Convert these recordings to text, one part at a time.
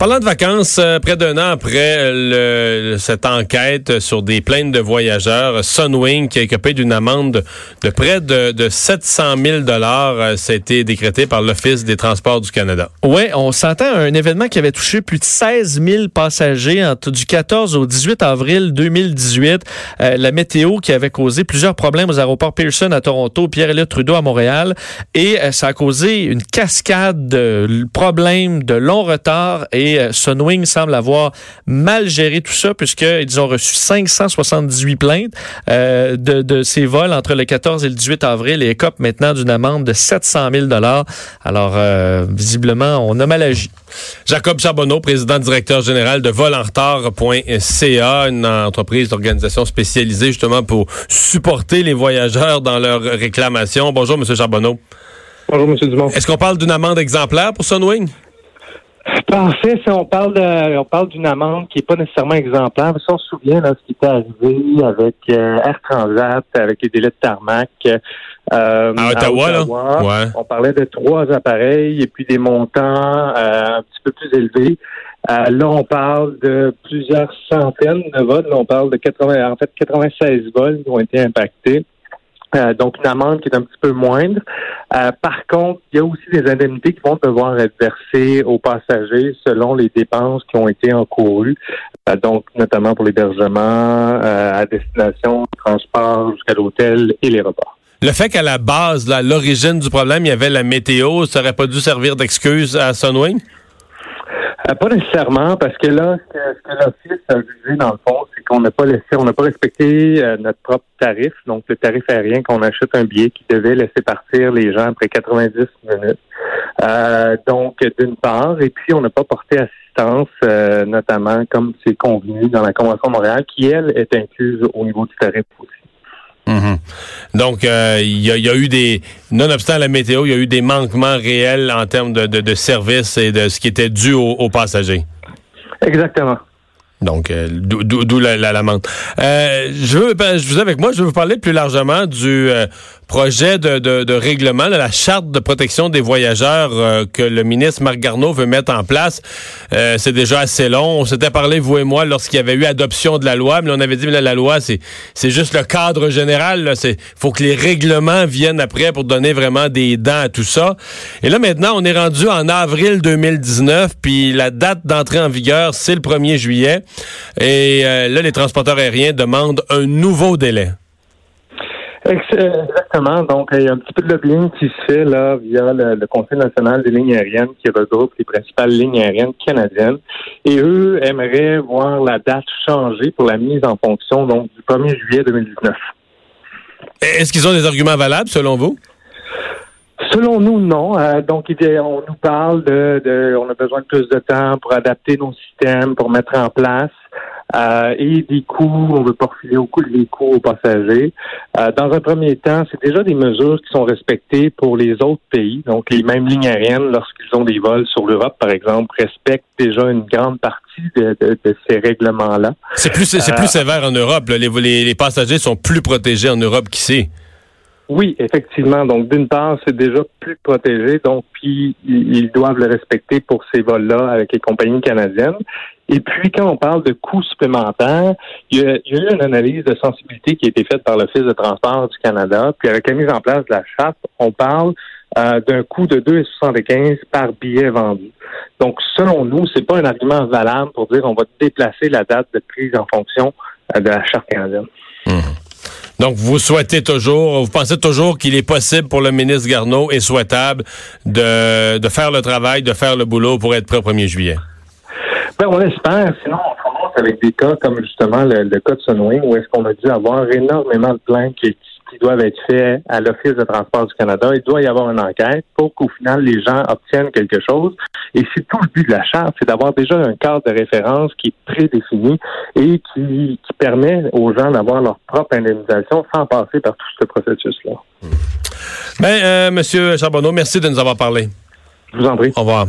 Parlant de vacances, euh, près d'un an après le, cette enquête sur des plaintes de voyageurs, Sunwing, qui a été d'une amende de près de, de 700 000 dollars, ça a été décrété par l'Office des transports du Canada. Oui, on s'entend un événement qui avait touché plus de 16 000 passagers entre du 14 au 18 avril 2018. Euh, la météo qui avait causé plusieurs problèmes aux aéroports Pearson à Toronto, Pierre-Éliott Trudeau à Montréal. Et euh, ça a causé une cascade de problèmes, de longs retards et euh, Sunwing semble avoir mal géré tout ça puisqu'ils ont reçu 578 plaintes euh, de, ces vols entre le 14 et le 18 avril et écopent maintenant d'une amende de 700 000 Alors, euh, visiblement, on a mal agi. Jacob Charbonneau, président directeur général de volenretard.ca, une entreprise d'organisation spécialisée justement pour supporter les voyageurs dans leurs réclamations. Bonjour, M. Charbonneau. Bonjour, M. Dumont. Est-ce qu'on parle d'une amende exemplaire pour Sunwing? En fait, si on parle de, on parle d'une amende qui n'est pas nécessairement exemplaire, si on se souvient là, ce qui était arrivé avec euh, Air Transat, avec les délais de tarmac. Euh, à Ottawa, là? On parlait de trois appareils et puis des montants euh, un petit peu plus élevés. Euh, là, on parle de plusieurs centaines de vols. Là, on parle de 80, en fait, 96 vols qui ont été impactés. Euh, donc une amende qui est un petit peu moindre. Euh, par contre, il y a aussi des indemnités qui vont devoir être versées aux passagers selon les dépenses qui ont été encourues, euh, donc notamment pour l'hébergement à destination, transport jusqu'à l'hôtel et les repas. Le fait qu'à la base, là, l'origine du problème, il y avait la météo, ça n'aurait pas dû servir d'excuse à Sunwing? Euh, pas nécessairement, parce que là, ce que, l'Office a visé, dans le fond, c'est qu'on n'a pas laissé, on n'a pas respecté euh, notre propre tarif, donc le tarif aérien qu'on achète un billet qui devait laisser partir les gens après 90 minutes. Euh, donc, d'une part, et puis on n'a pas porté assistance, notamment comme c'est convenu dans la Convention de Montréal, qui, elle, est incluse au niveau du tarif aussi. Mhm. Donc, euh, il y, a eu des, nonobstant la météo, il y a eu des manquements réels en termes de, de, services et de ce qui était dû aux, passagers. Exactement. Donc, euh, d'où la, la, euh, je veux, ben, je vous avec moi, je veux vous parler plus largement du projet de, de, de, règlement, de la charte de protection des voyageurs euh, que le ministre Marc Garneau veut mettre en place. Euh, c'est déjà assez long. On s'était parlé, vous et moi, lorsqu'il y avait eu adoption de la loi, mais on avait dit, mais la loi, c'est, c'est juste le cadre général. Il faut que les règlements viennent après pour donner vraiment des dents à tout ça. Et là, maintenant, on est rendu en avril 2019, puis la date d'entrée en vigueur, c'est le 1er juillet. Et euh, là, les transporteurs aériens demandent un nouveau délai. Exactement. Donc, il y a un petit peu de lobbying qui se fait là via le, Conseil national des lignes aériennes qui regroupe les principales lignes aériennes canadiennes. Et eux aimeraient voir la date changer pour la mise en fonction donc du 1er juillet 2019. Est-ce qu'ils ont des arguments valables selon vous? Selon nous, non. Euh, donc, on nous parle de, de, on a besoin de plus de temps pour adapter nos systèmes, pour mettre en place. Euh, et des coûts, on veut pas refiler au coût des coûts aux passagers. Euh, dans un premier temps, c'est déjà des mesures qui sont respectées pour les autres pays. Donc, les mêmes lignes aériennes, lorsqu'ils ont des vols sur l'Europe, par exemple, respectent déjà une grande partie de, ces règlements-là. C'est plus, c'est plus euh, sévère en Europe. Les, les, les, passagers sont plus protégés en Europe qu'ici. Oui, effectivement. Donc, d'une part, c'est déjà plus protégé, donc puis ils doivent le respecter pour ces vols-là avec les compagnies canadiennes. Et puis, quand on parle de coûts supplémentaires, il y, a, eu une analyse de sensibilité qui a été faite par l'Office de transport du Canada. Puis, avec la mise en place de la charte, on parle euh, d'un coût de 2,75 par billet vendu. Donc, selon nous, c'est pas un argument valable pour dire on va déplacer la date de prise en fonction euh, de la charte canadienne. Mmh. Donc, vous souhaitez toujours, vous pensez toujours qu'il est possible pour le ministre Garneau et souhaitable de, de faire le travail, de faire le boulot pour être prêt au 1er juillet? Ben, on espère. Sinon, on commence avec des cas comme justement le, cas de Sunwing où est-ce qu'on a dû avoir énormément de plaintes qui, qui doivent être faits à l'Office de transport du Canada. Il doit y avoir une enquête pour qu'au final, les gens obtiennent quelque chose. Et c'est tout le but de la charte, c'est d'avoir déjà un cadre de référence qui est prédéfini et qui, permet aux gens d'avoir leur propre indemnisation sans passer par tout ce processus-là. Ben, euh, Monsieur Charbonneau, merci de nous avoir parlé. Je vous en prie. Au revoir.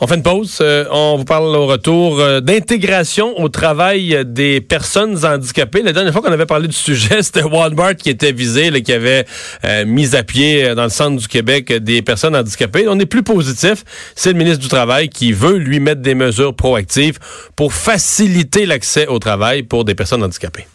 On fait une pause. Euh, on vous parle au retour euh, d'intégration au travail des personnes handicapées. La dernière fois qu'on avait parlé du sujet, c'était Walmart qui était visé, qui avait euh, mis à pied dans le centre du Québec des personnes handicapées. On est plus positif. C'est le ministre du Travail qui veut lui mettre des mesures proactives pour faciliter l'accès au travail pour des personnes handicapées.